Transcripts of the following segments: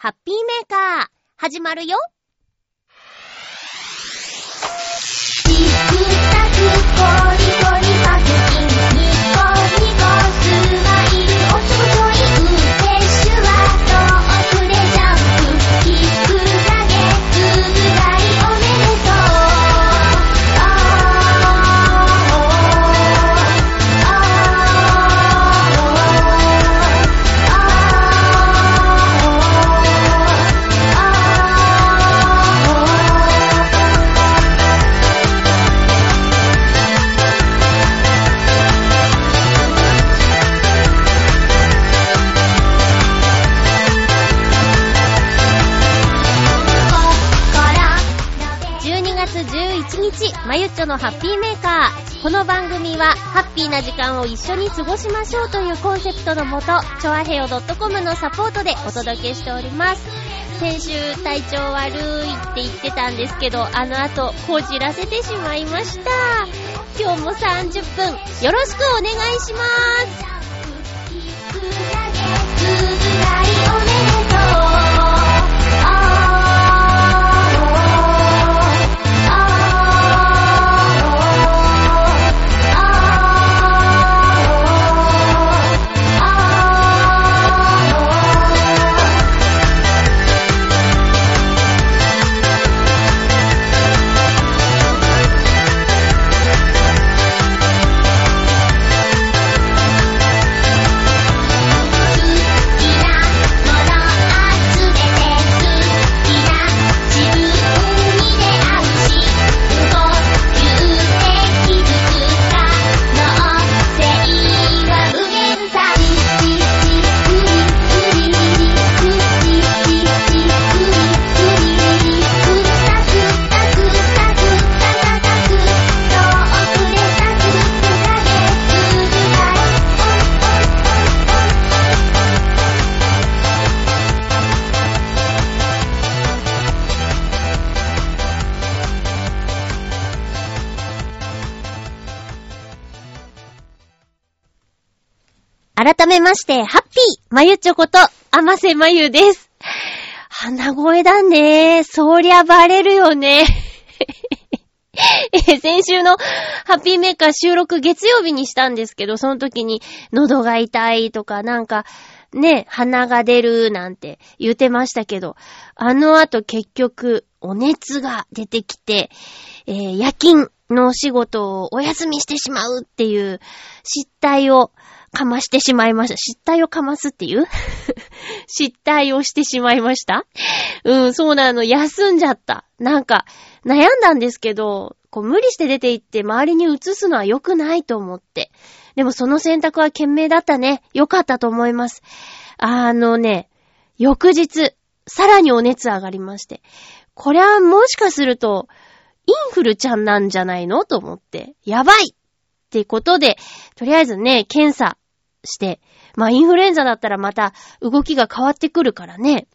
ハッピーメーカー、始まるよ。のハッピーメーカー。この番組は、ハッピーな時間を一緒に過ごしましょうというコンセプトのもと、ちょあへよ .com のサポートでお届けしております。先週体調悪いって言ってたんですけど、あの後、こじらせてしまいました。今日も30分、よろしくお願いします。まして、ハッピーまゆちょこと、あませまゆです。鼻声だね。そりゃバレるよね。え先週のハッピーメーカー収録月曜日にしたんですけど、その時に喉が痛いとかなんか、ね、鼻が出るなんて言ってましたけど、あの後結局お熱が出てきて、えー夜勤のお仕事をお休みしてしまうっていう失態をかましてしまいました。失態をかますっていう？失態をしてしまいました？うん、そうなの。休んじゃった。なんか、悩んだんですけど、こう無理して出て行って周りに移すのは良くないと思って。でもその選択は賢明だったね。良かったと思います。あのね、翌日、さらにお熱上がりまして。これはもしかすると、インフルちゃんなんじゃないの？と思って。やばいってことで、とりあえずね、検査して、まあインフルエンザだったらまた動きが変わってくるからね、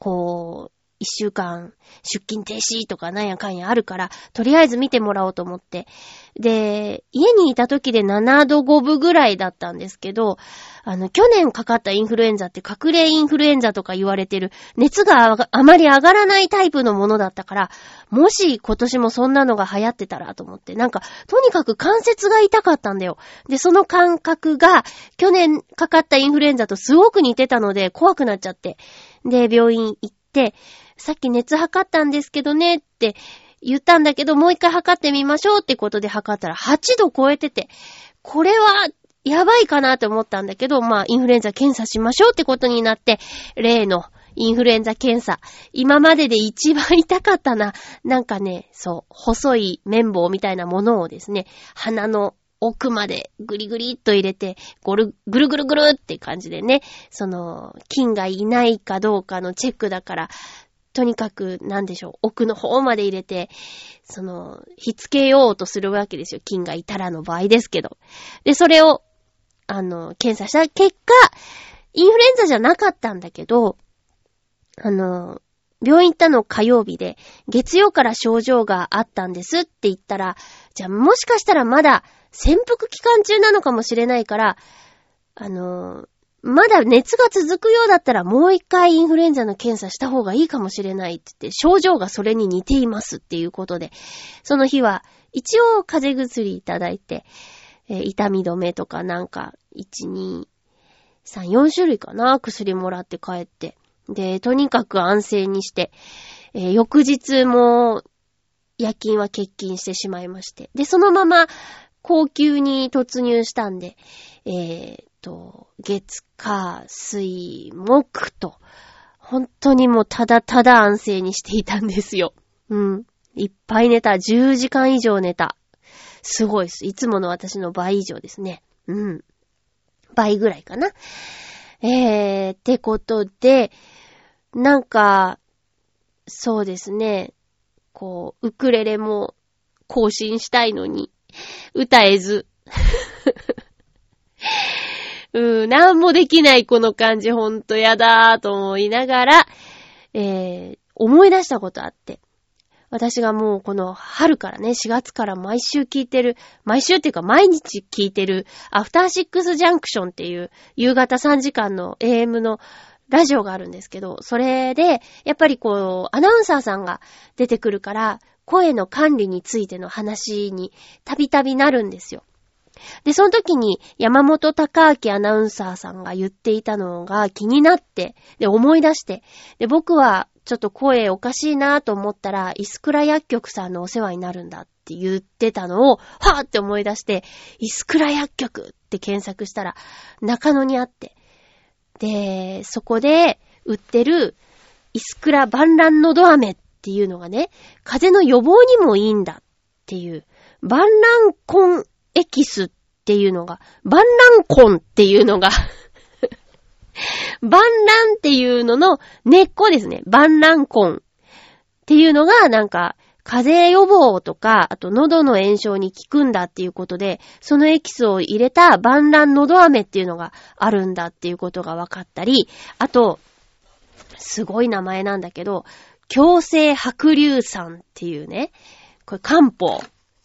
こう、一週間出勤停止とかなんやかんやあるから、とりあえず見てもらおうと思って。で、家にいた時で7度5分ぐらいだったんですけど、あの、去年かかったインフルエンザって隠れインフルエンザとか言われてる、熱があがあまり上がらないタイプのものだったから、もし今年もそんなのが流行ってたらと思って、なんか、とにかく関節が痛かったんだよ。で、その感覚が、去年かかったインフルエンザとすごく似てたので、怖くなっちゃって。で、病院行って、さっき熱測ったんですけどねって言ったんだけど、もう一回測ってみましょうってことで測ったら8度超えてて、これはやばいかなって思ったんだけど、まあ、インフルエンザ検査しましょうってことになって、例のインフルエンザ検査。今までで一番痛かったな。なんかね、そう、細い綿棒みたいなものをですね、鼻の奥までぐりぐりっと入れて、ぐる、ぐるぐるぐるって感じでね、その、菌がいないかどうかのチェックだから、とにかく、なんでしょう、奥の方まで入れて、その、ひつけようとするわけですよ。菌がいたらの場合ですけど。で、それを、あの、検査した結果、インフルエンザじゃなかったんだけど、あの、病院行ったの火曜日で、月曜から症状があったんですって言ったら、じゃあもしかしたらまだ潜伏期間中なのかもしれないから、あの、まだ熱が続くようだったらもう一回インフルエンザの検査した方がいいかもしれないって言って、症状がそれに似ていますっていうことで、その日は一応風邪薬いただいて、えー痛み止めとかなんか、1、2、3、4種類かな、薬もらって帰って。で、とにかく安静にして、えー翌日も夜勤は欠勤してしまいまして。で、そのまま高級に突入したんで、えーっと、月、火、水、木と、本当にもうただただ安静にしていたんですよ。うん。いっぱい寝た。10時間以上寝た。すごいです。いつもの私の倍以上ですね。うん。倍ぐらいかな。えー、ってことで、なんか、そうですね。こう、ウクレレも更新したいのに、歌えず。うん、なんもできないこの感じほんとやだーと思いながら、えー、思い出したことあって。私がもうこの春からね、4月から毎週聞いてる、毎週っていうか毎日聞いてる、アフターシックスジャンクションっていう夕方3時間の AM のラジオがあるんですけど、それで、やっぱりこう、アナウンサーさんが出てくるから、声の管理についての話にたびたびなるんですよ。で、その時に山本隆明アナウンサーさんが言っていたのが気になって、で、思い出して、で、僕はちょっと声おかしいなと思ったら、イスクラ薬局さんのお世話になるんだって言ってたのを、はぁって思い出して、イスクラ薬局って検索したら、中野にあって、で、そこで売ってるイスクラ万乱のど飴っっていうのがね、風邪の予防にもいいんだっていう、万乱根エキスっていうのが、万乱根っていうのが、万乱っていうのの根っこですね。万乱根っていうのがなんか、風邪予防とか、あと喉の炎症に効くんだっていうことで、そのエキスを入れた万乱喉飴っていうのがあるんだっていうことが分かったり、あと、すごい名前なんだけど、強制白硫酸っていうね、これ漢方。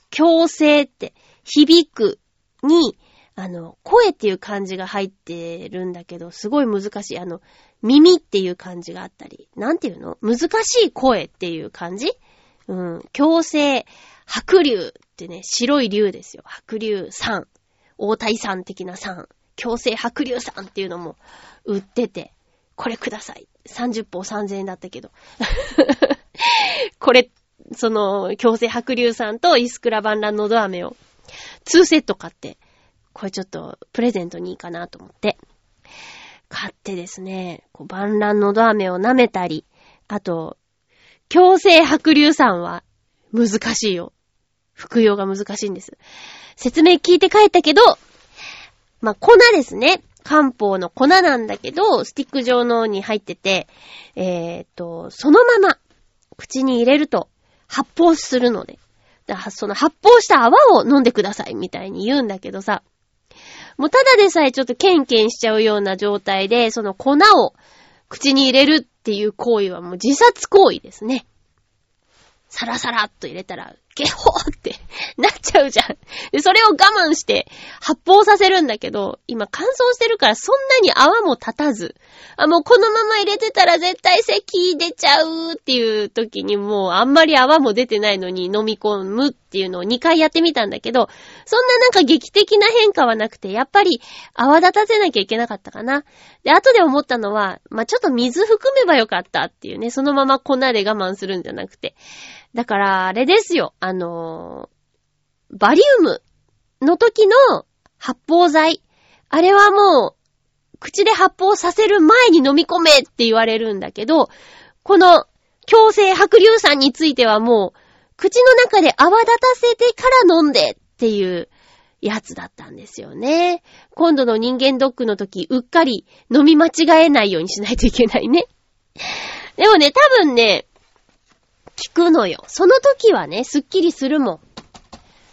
強制って、響くに、あの、声っていう漢字が入ってるんだけど、すごい難しい。あの、耳っていう漢字があったり、なんていうの？難しい声っていう漢字？うん。強制、白竜ってね、白い竜ですよ。白竜酸。大体酸的な酸。強制白竜酸っていうのも売ってて、これください。30本3000円だったけど。これ、その、強制白竜酸とイスクラバンランのど飴を2セット買って、これちょっとプレゼントにいいかなと思って。買ってですね、こう、万乱のど飴を舐めたり、あと、強制白硫酸は難しいよ。服用が難しいんです。説明聞いて帰ったけど、まあ、粉ですね。漢方の粉なんだけど、スティック状のに入ってて、えーっと、そのまま口に入れると発泡するので、その発泡した泡を飲んでくださいみたいに言うんだけどさ、もうただでさえちょっとケンケンしちゃうような状態で、その粉を口に入れるっていう行為はもう自殺行為ですね。サラサラっと入れたら、ゲホーってなっちゃうじゃん。で、それを我慢して発泡させるんだけど、今乾燥してるからそんなに泡も立たず、あ、もうこのまま入れてたら絶対咳出ちゃうっていう時にもうあんまり泡も出てないのに飲み込むっていうのを2回やってみたんだけど、そんななんか劇的な変化はなくて、やっぱり泡立たせなきゃいけなかったかな。で、後で思ったのは、まあ、ちょっと水含めばよかったっていうね、そのまま粉で我慢するんじゃなくて。だから、あれですよ、あのーバリウムの時の発泡剤。あれはもう、口で発泡させる前に飲み込めって言われるんだけど、この強制白硫酸についてはもう、口の中で泡立たせてから飲んでっていうやつだったんですよね。今度の人間ドックの時、うっかり飲み間違えないようにしないといけないね。でもね、多分ね、聞くのよ。その時はね、すっきりするもん。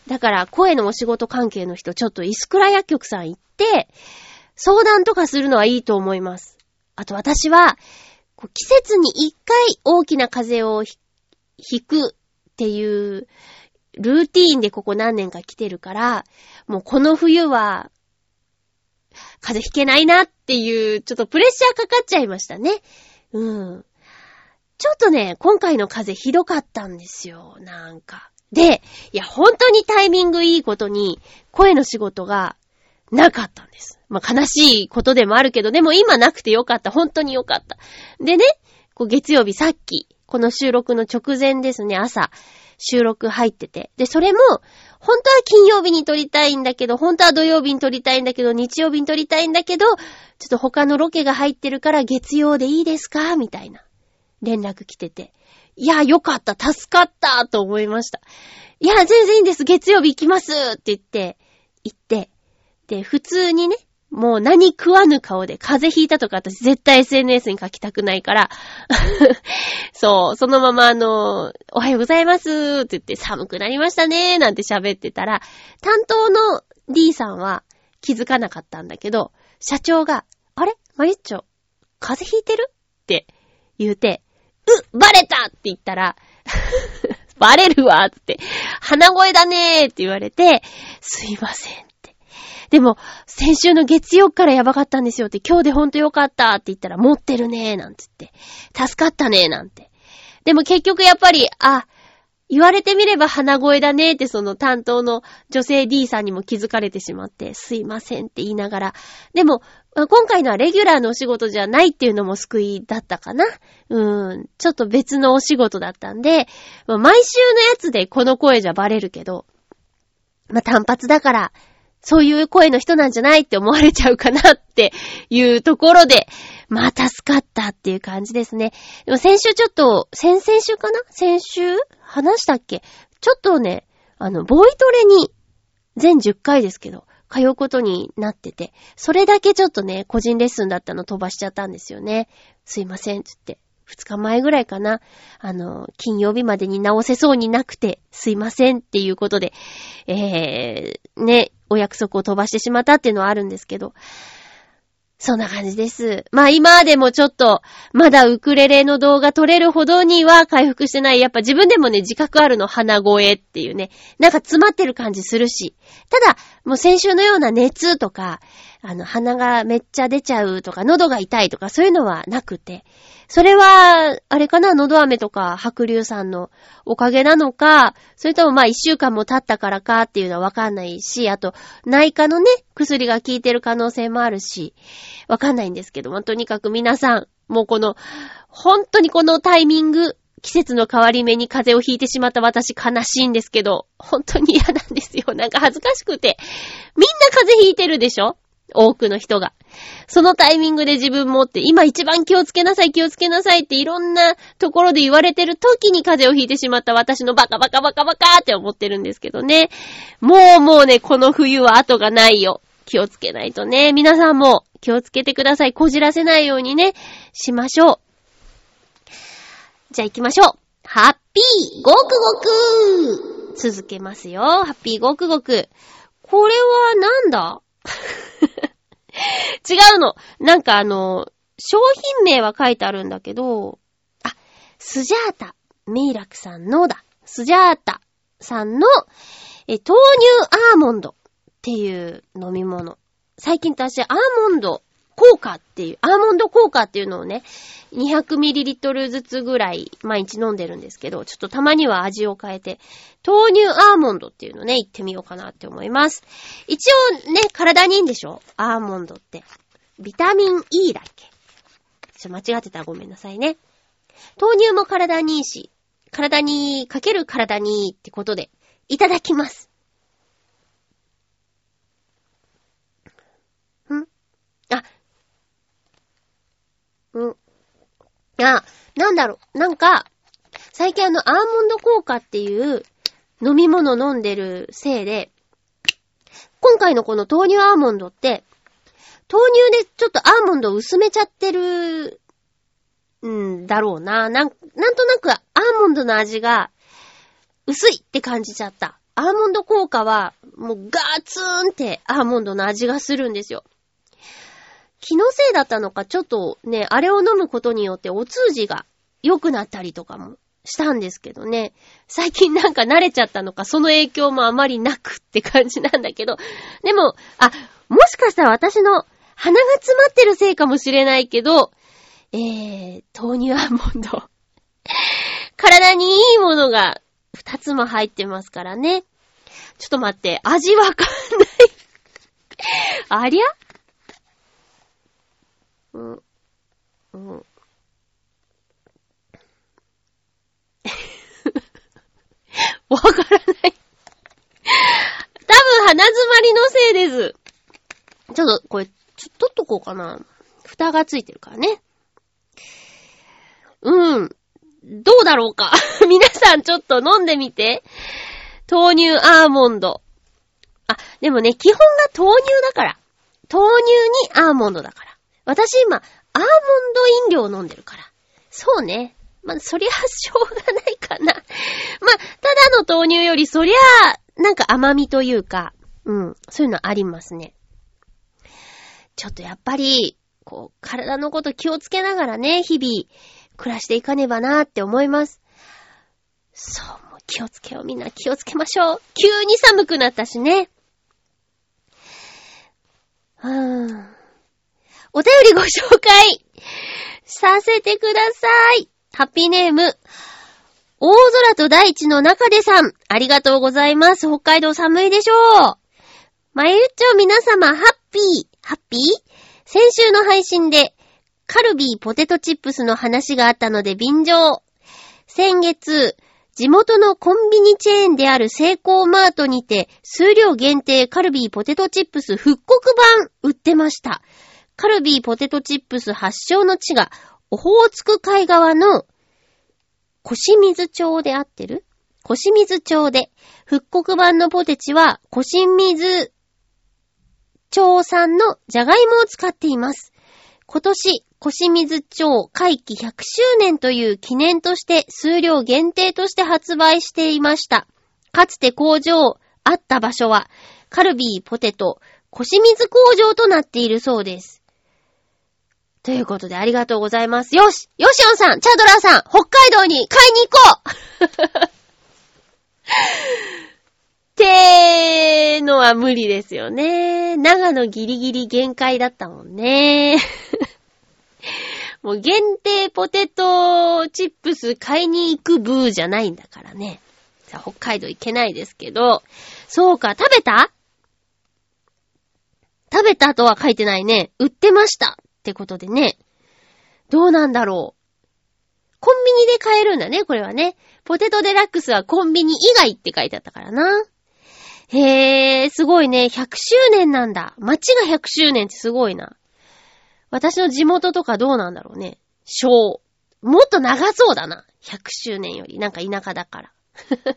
だから、声のお仕事関係の人、ちょっとイスクラ薬局さん行って、相談とかするのはいいと思います。あと私は、季節に一回大きな風邪をひひくっていう、ルーティーンでここ何年か来てるから、もうこの冬は、風邪ひけないなっていう、ちょっとプレッシャーかかっちゃいましたね。うん。ちょっとね、今回の風ひどかったんですよ、なんか。で、いや、本当にタイミングいいことに、声の仕事がなかったんです。まあ、悲しいことでもあるけど、でも今なくてよかった。本当によかった。でね、こう月曜日さっき、この収録の直前ですね、朝、収録入ってて。で、それも、本当は金曜日に撮りたいんだけど、本当は土曜日に撮りたいんだけど、日曜日に撮りたいんだけど、ちょっと他のロケが入ってるから月曜でいいですか？みたいな連絡来てて。いや、よかった、助かったと思いました。いや、全然いいんです、月曜日行きますって言って、行って、で、普通にね、もう何食わぬ顔で風邪ひいたとか私絶対 SNS に書きたくないから、そう、そのままあの、おはようございますって言って寒くなりましたねなんて喋ってたら、担当の D さんは気づかなかったんだけど、社長が、あれ？マリッチョ、風邪ひいてる？って言うて、うバレた！って言ったら、バレるわ！って、鼻声だねー！って言われて、すいませんって。でも、先週の月曜からやばかったんですよって、今日でほんとよかった！って言ったら、持ってるねー！なんつって、助かったねー！なんて。でも結局やっぱり、あ、言われてみれば鼻声だねってその担当の女性 D さんにも気づかれてしまって、すいませんって言いながら。でも、今回のはレギュラーのお仕事じゃないっていうのも救いだったかな。うーん。ちょっと別のお仕事だったんで、毎週のやつでこの声じゃバレるけど、まあ、単発だから、そういう声の人なんじゃないって思われちゃうかなっていうところで、まあ、助かったっていう感じですね。でも先週ちょっと、先々週かな？先週？話したっけ？ちょっとね、あの、ボイトレに、全10回ですけど、通うことになってて、それだけちょっとね、個人レッスンだったの飛ばしちゃったんですよね。すいません、つって。2日前ぐらいかな。あの、金曜日までに直せそうになくて、すいませんっていうことで、えー、ね、お約束を飛ばしてしまったっていうのはあるんですけど、そんな感じです。まあ今でもちょっと、まだウクレレの動画撮れるほどには回復してない。やっぱ自分でもね、自覚あるの、鼻声っていうね。なんか詰まってる感じするし。ただ、もう先週のような熱とか、あの、鼻がめっちゃ出ちゃうとか、喉が痛いとか、そういうのはなくて。それは、あれかな、喉飴とか白龍さんのおかげなのか、それともまあ一週間も経ったからかっていうのはわかんないし、あと、内科のね、薬が効いてる可能性もあるし、わかんないんですけども、とにかく皆さん、もうこの、本当にこのタイミング、季節の変わり目に風邪をひいてしまった私悲しいんですけど、本当に嫌なんですよ。なんか恥ずかしくて。みんな風邪ひいてるでしょ？多くの人が。そのタイミングで自分もって、今一番気をつけなさい、気をつけなさいっていろんなところで言われてる時に風邪をひいてしまった私のバカバカバカバカって思ってるんですけどね。もうもうね、この冬は後がないよ。気をつけないとね。皆さんも気をつけてください。こじらせないようにね、しましょう。じゃあ行きましょう。ハッピーごくごく続けますよ。ハッピーごくごく。これはなんだ？違うの。なんかあの、商品名は書いてあるんだけど、あ、スジャータ、ミイラクさんのだ。スジャータさんの、え、豆乳アーモンドっていう飲み物。最近私、アーモンド効果っていう、アーモンド効果っていうのをね、200ml ずつぐらい毎日飲んでるんですけど、ちょっとたまには味を変えて、豆乳アーモンドっていうのね、言ってみようかなって思います。一応ね、体にいいんでしょ？アーモンドって。ビタミン E だっけ？ちょ、間違ってたらごめんなさいね。豆乳も体にいいし、体にかける体にいいってことで、いただきます。ん？あ、うん。あ、なんだろう、なんか、最近あの、アーモンド効果っていう飲み物飲んでるせいで、今回のこの豆乳アーモンドって、豆乳でちょっとアーモンドを薄めちゃってる、んだろうな。なん、なんとなくアーモンドの味が薄いって感じちゃった。アーモンド効果はもうガーツーンってアーモンドの味がするんですよ。気のせいだったのか、ちょっとね、あれを飲むことによってお通じが良くなったりとかもしたんですけどね。最近なんか慣れちゃったのか、その影響もあまりなくって感じなんだけど。でも、あ、もしかしたら私の鼻が詰まってるせいかもしれないけど、えー、豆乳アーモンド。体にいいものが二つも入ってますからね。ちょっと待って、味わかんないありゃ？うん。うん。わからない。多分鼻詰まりのせいです。ちょっと、これ、ちょっと、取っとこうかな。蓋がついてるからね。うん。どうだろうか 皆さんちょっと飲んでみて。豆乳アーモンド。あ、でもね、基本が豆乳だから。豆乳にアーモンドだから。私今、アーモンド飲料を飲んでるから。そうね。まあ、そりゃ、しょうがないかな。まあ、ただの豆乳より、そりゃ、なんか甘みというか、うん、そういうのありますね。ちょっとやっぱり、こう、体のこと気をつけながらね、日々、暮らしていかねばなーって思います。そう、もう気をつけよう。みんな気をつけましょう。急に寒くなったしね。うーん。お便りご紹介させてください。ハッピーネーム、大空と大地の中でさん、ありがとうございます。北海道寒いでしょう。まゆっちょ皆様、ハッピー、ハッピー？先週の配信で、カルビーポテトチップスの話があったので便乗。先月、地元のコンビニチェーンであるセイコーマートにて、数量限定カルビーポテトチップス復刻版売ってました。カルビーポテトチップス発祥の地が、オホーツク海側の、腰水町で合ってる？腰水町で、復刻版のポテチは、腰水町産のじゃがいもを使っています。今年、腰水町会期100周年という記念として数量限定として発売していました。かつて工場あった場所は、カルビーポテト、腰水工場となっているそうです。ということでありがとうございます。よしヨシオンさんチャドラーさん北海道に買いに行こう ってのは無理ですよね。長野ギリギリ限界だったもんね。もう限定ポテトチップス買いに行くブーじゃないんだからね。さあ、北海道行けないですけど。そうか、食べた？食べたとは書いてないね。売ってました。ってことでね。どうなんだろう。コンビニで買えるんだね、これはね。ポテトデラックスはコンビニ以外って書いてあったからな。へー、すごいね。100周年なんだ。街が100周年ってすごいな。私の地元とかどうなんだろうね。小。もっと長そうだな。100周年より。なんか田舎だから。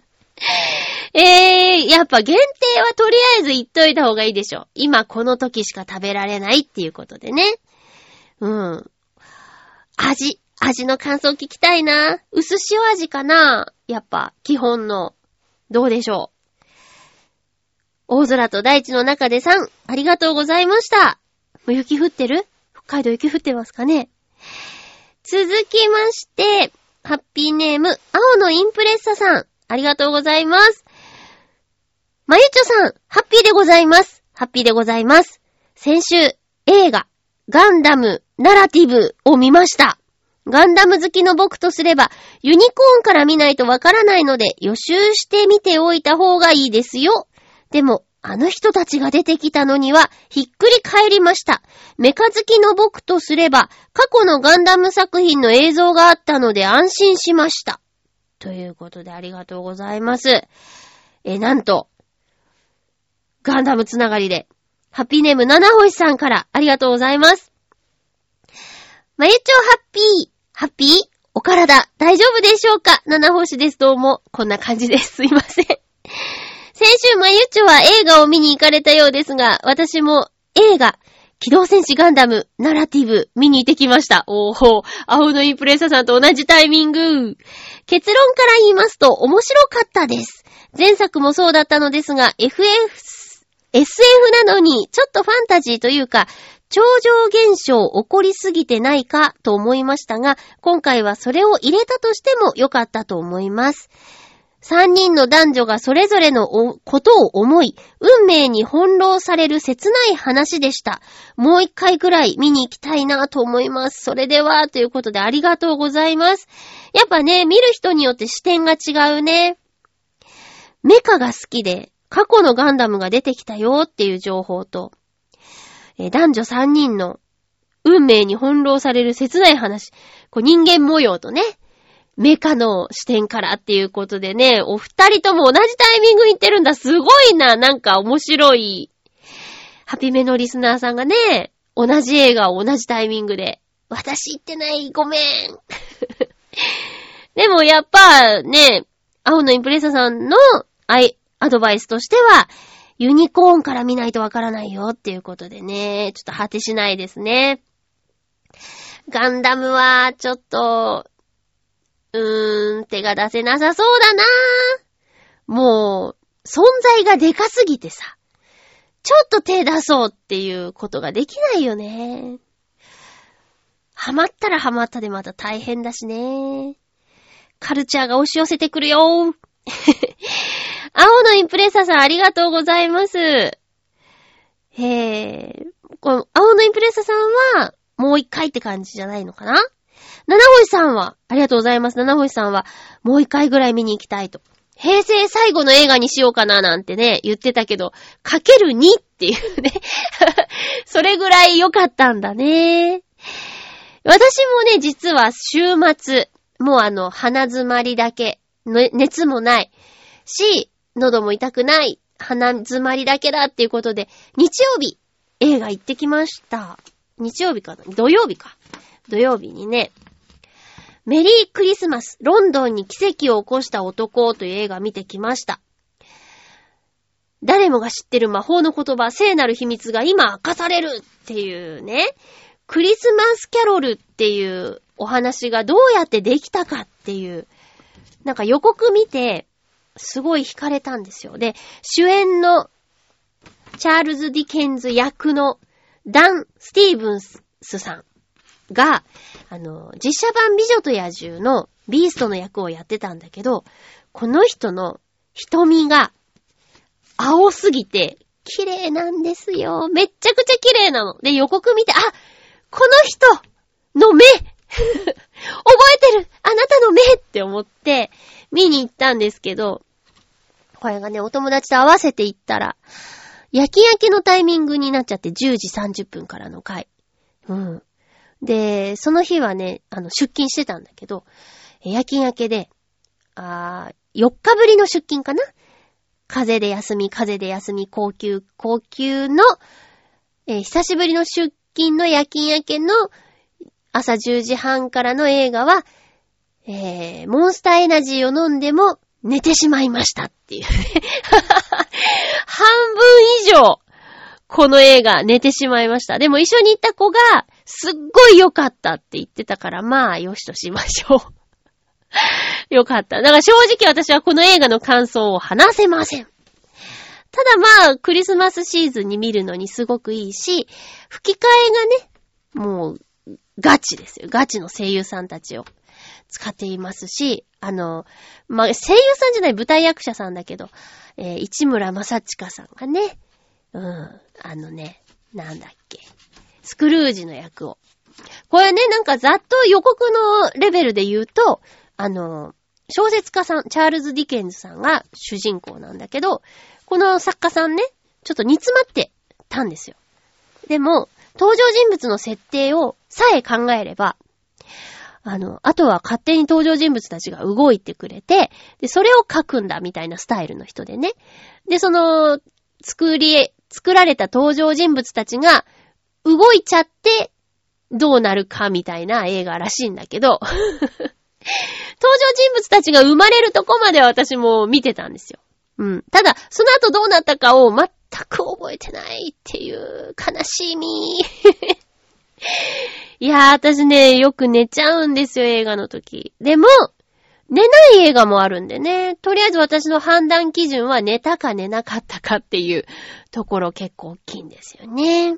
えー、やっぱ限定はとりあえず言っといた方がいいでしょ。今この時しか食べられないっていうことでね。うん。味、味の感想聞きたいな。薄塩味かなやっぱ、基本の。どうでしょう。大空と大地の中でさん、ありがとうございました。もう雪降ってる？北海道雪降ってますかね続きまして、ハッピーネーム、青のインプレッサさん、ありがとうございます。まゆちょさん、ハッピーでございます。ハッピーでございます。先週、映画、ガンダム、ナラティブを見ました。ガンダム好きの僕とすれば、ユニコーンから見ないとわからないので、予習してみておいた方がいいですよ。でも、あの人たちが出てきたのには、ひっくり返りました。メカ好きの僕とすれば、過去のガンダム作品の映像があったので安心しました。ということでありがとうございます。え、なんと、ガンダムつながりで、ハッピーネーム七星さんからありがとうございます。まゆちょハッピー、ハッピーお体大丈夫でしょうか？七星です。どうも。こんな感じです。すいません。先週、まゆちょは映画を見に行かれたようですが、私も映画、機動戦士ガンダム、ナラティブ、見に行ってきました。おーほー、青のインプレッサさんと同じタイミング。結論から言いますと、面白かったです。前作もそうだったのですが、FF、SF なのに、ちょっとファンタジーというか、超常現象起こりすぎてないかと思いましたが、今回はそれを入れたとしても良かったと思います。三人の男女がそれぞれのことを思い、運命に翻弄される切ない話でした。もう一回くらい見に行きたいなと思います。それでは、ということでありがとうございます。やっぱね、見る人によって視点が違うね。メカが好きで、過去のガンダムが出てきたよっていう情報と、えー男女三人の運命に翻弄される切ない話。こう人間模様とね、メカの視点からっていうことでね、お二人とも同じタイミングに行ってるんだ。すごいな。なんか面白い。ハピメのリスナーさんがね、同じ映画を同じタイミングで。私行ってない。ごめん。でもやっぱね、青のインプレッサさんのアイ、アドバイスとしては、ユニコーンから見ないとわからないよっていうことでね、ちょっと果てしないですね。ガンダムは、ちょっと、うーん、手が出せなさそうだなもう、存在がでかすぎてさ、ちょっと手出そうっていうことができないよね。ハマったらハマったでまた大変だしね。カルチャーが押し寄せてくるよ青のインプレッサーさんありがとうございます。へえ、この青のインプレッサーさんは、もう一回って感じじゃないのかな？七星さんは、ありがとうございます。七星さんは、もう一回ぐらい見に行きたいと。平成最後の映画にしようかななんてね、言ってたけど、かける2っていうね。それぐらい良かったんだね。私もね、実は週末、もうあの、鼻詰まりだけ、熱もないし、喉も痛くない、鼻詰まりだけだっていうことで、日曜日、映画行ってきました。日曜日かな？土曜日か。土曜日にね、メリークリスマス、ロンドンに奇跡を起こした男という映画見てきました。誰もが知ってる魔法の言葉、聖なる秘密が今明かされるっていうね、クリスマスキャロルっていうお話がどうやってできたかっていう、なんか予告見て、すごい惹かれたんですよ。で、主演のチャールズ・ディケンズ役のダン・スティーブンスさんが、あの、実写版美女と野獣のビーストの役をやってたんだけど、この人の瞳が青すぎて綺麗なんですよ。めっちゃくちゃ綺麗なの。で、予告見て、あこの人の目 覚えてるあなたの目って思って見に行ったんですけど、これがね、お友達と合わせて行ったら、夜勤明けのタイミングになっちゃって10時30分からの回。うん。で、その日はね、あの、出勤してたんだけど、夜勤明けで、あー4日ぶりの出勤かな？風で休み、風で休み、高級、高級の、えー久しぶりの出勤の夜勤明けの朝10時半からの映画は、えー、モンスターエナジーを飲んでも寝てしまいましたっていうね。半分以上、この映画寝てしまいました。でも一緒に行った子が、すっごい良かったって言ってたから、まあ、よしとしましょう。よかった。だから正直私はこの映画の感想を話せません。ただまあ、クリスマスシーズンに見るのにすごくいいし、吹き替えがね、もう、ガチですよ。ガチの声優さんたちを使っていますし、あの、まあ、声優さんじゃない舞台役者さんだけど、えー市村正親さんがね、うん、あのね、なんだっけ、スクルージの役を。これね、なんかざっと予告のレベルで言うと、あの、小説家さん、チャールズ・ディケンズさんが主人公なんだけど、この作家さんね、ちょっと煮詰まってたんですよ。でも、登場人物の設定をさえ考えれば、あの、あとは勝手に登場人物たちが動いてくれて、で、それを書くんだみたいなスタイルの人でね。で、その、作り、作られた登場人物たちが動いちゃってどうなるかみたいな映画らしいんだけど、登場人物たちが生まれるとこまでは私も見てたんですよ。うん。ただ、その後どうなったかを全く覚えてないっていう悲しみ。いやー、私ね、よく寝ちゃうんですよ、映画の時。でも、寝ない映画もあるんでね。とりあえず私の判断基準は寝たか寝なかったかっていうところ結構大きいんですよね。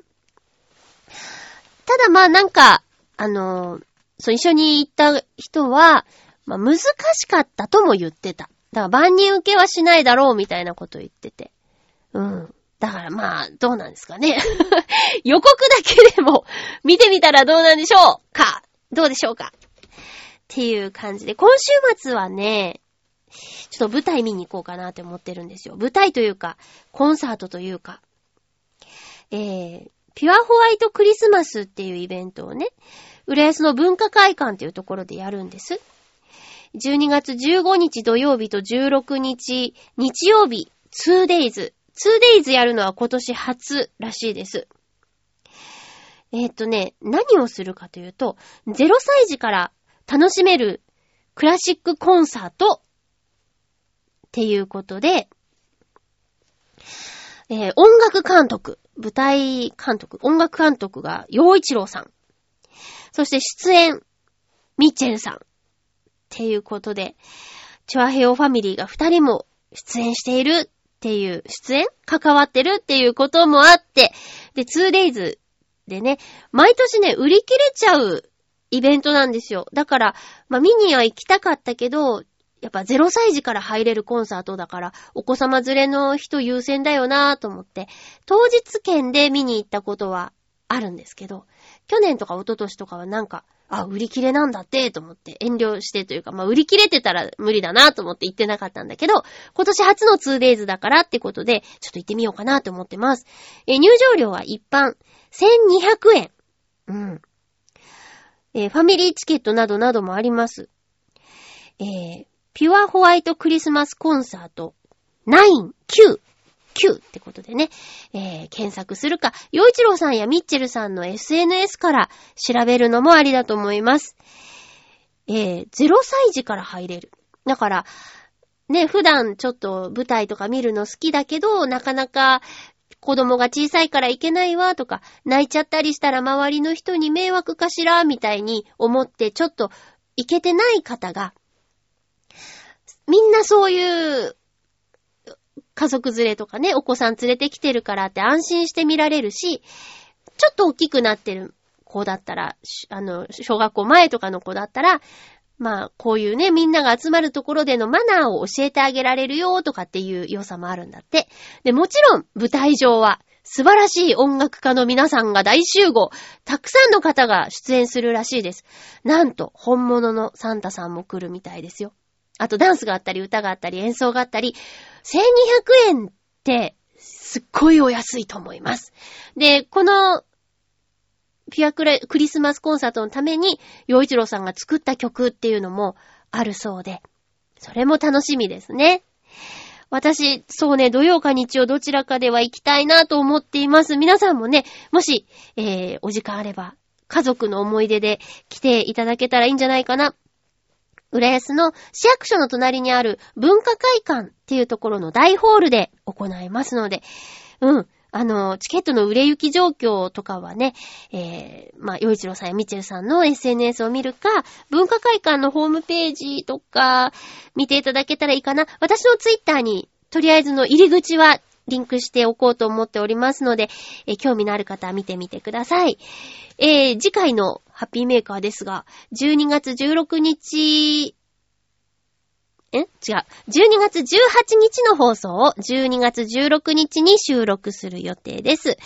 ただまあなんか、あのーそう、一緒に行った人は、まあ難しかったとも言ってた。だから万人受けはしないだろうみたいなこと言ってて。うん。だからまあ、どうなんですかね。予告だけでも見てみたらどうなんでしょうかどうでしょうかっていう感じで、今週末はね、ちょっと舞台見に行こうかなって思ってるんですよ。舞台というか、コンサートというか。えー、ピュアホワイトクリスマスっていうイベントをね、浦安の文化会館っていうところでやるんです。12月15日土曜日と16日日曜日、2days。2days やるのは今年初らしいです。えーっとね、何をするかというと、0歳児から楽しめるクラシックコンサートっていうことで、えー音楽監督、舞台監督、音楽監督が陽一郎さん。そして出演、ミッチェルさん。っていうことで、チョアヘオファミリーが二人も出演しているっていう、出演関わってるっていうこともあって、で、2days でね、毎年ね、売り切れちゃうイベントなんですよ。だから、まあ、見には行きたかったけど、やっぱ0歳児から入れるコンサートだから、お子様連れの人優先だよなぁと思って、当日券で見に行ったことはあるんですけど、去年とか一昨年とかはなんか、あ、売り切れなんだって、と思って遠慮してというか、まあ、売り切れてたら無理だなと思って行ってなかったんだけど、今年初の 2days だからってことで、ちょっと行ってみようかなと思ってます。えー入場料は一般、1200円。うん。えーファミリーチケットなどなどもあります。えーピュアホワイトクリスマスコンサート9、9、9ってことでね、えー検索するか、洋一郎さんやミッチェルさんの SNS から調べるのもありだと思います。えー0歳児から入れる。だから、ね、普段ちょっと舞台とか見るの好きだけど、なかなか子供が小さいから行けないわとか、泣いちゃったりしたら周りの人に迷惑かしらみたいに思ってちょっと行けてない方が、みんなそういう家族連れとかね、お子さん連れてきてるからって安心して見られるし、ちょっと大きくなってる子だったら、あの、小学校前とかの子だったら、まあ、こういうね、みんなが集まるところでのマナーを教えてあげられるよとかっていう良さもあるんだって。で、もちろん、舞台上は、素晴らしい音楽家の皆さんが大集合。たくさんの方が出演するらしいです。なんと、本物のサンタさんも来るみたいですよ。あと、ダンスがあったり、歌があったり、演奏があったり、1200円って、すっごいお安いと思います。で、この、ピュアクラクリスマスコンサートのために、洋一郎さんが作った曲っていうのもあるそうで、それも楽しみですね。私、そうね、土曜か日曜どちらかでは行きたいなと思っています。皆さんもね、もし、えー、お時間あれば、家族の思い出で来ていただけたらいいんじゃないかな。浦安の市役所の隣にある文化会館っていうところの大ホールで行いますので、うん。あの、チケットの売れ行き状況とかはね、えー、まあ、洋一郎さんやミチェルさんの SNS を見るか、文化会館のホームページとか、見ていただけたらいいかな。私のツイッターに、とりあえずの入り口はリンクしておこうと思っておりますので、えー興味のある方は見てみてください。えー、次回のハッピーメーカーですが、12月16日、え？違う。12月18日の放送を12月16日に収録する予定です。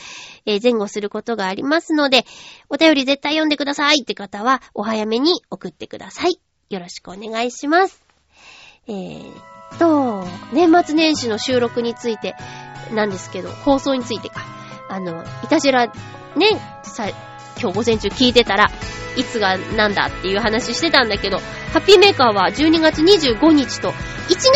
えー前後することがありますので、お便り絶対読んでくださいって方は、お早めに送ってください。よろしくお願いします。えーと、年末年始の収録についてなんですけど、放送についてか。あの、いたじら、ね、さ、今日午前中聞いてたら、いつがなんだっていう話してたんだけど、ハッピーメーカーは12月25日と1月1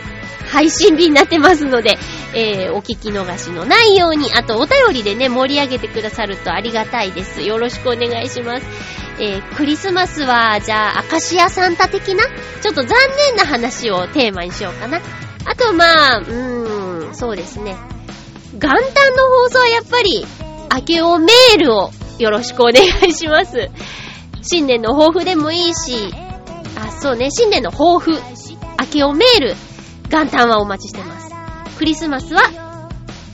日配信日になってますので、えー、お聞き逃しのないように、あとお便りでね、盛り上げてくださるとありがたいです。よろしくお願いします。えー、クリスマスは、じゃあ、アカシアサンタ的な？ちょっと残念な話をテーマにしようかな。あと、まあ、うーん、そうですね。元旦の放送はやっぱり、明けおメールをよろしくお願いします。新年の抱負でもいいし、あ、そうね、新年の抱負、明けおメール、元旦はお待ちしてます。クリスマスは、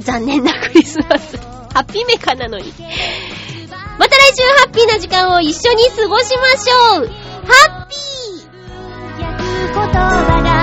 残念なクリスマス。ハッピーメーカーなのに。また来週ハッピーな時間を一緒に過ごしましょうハッピー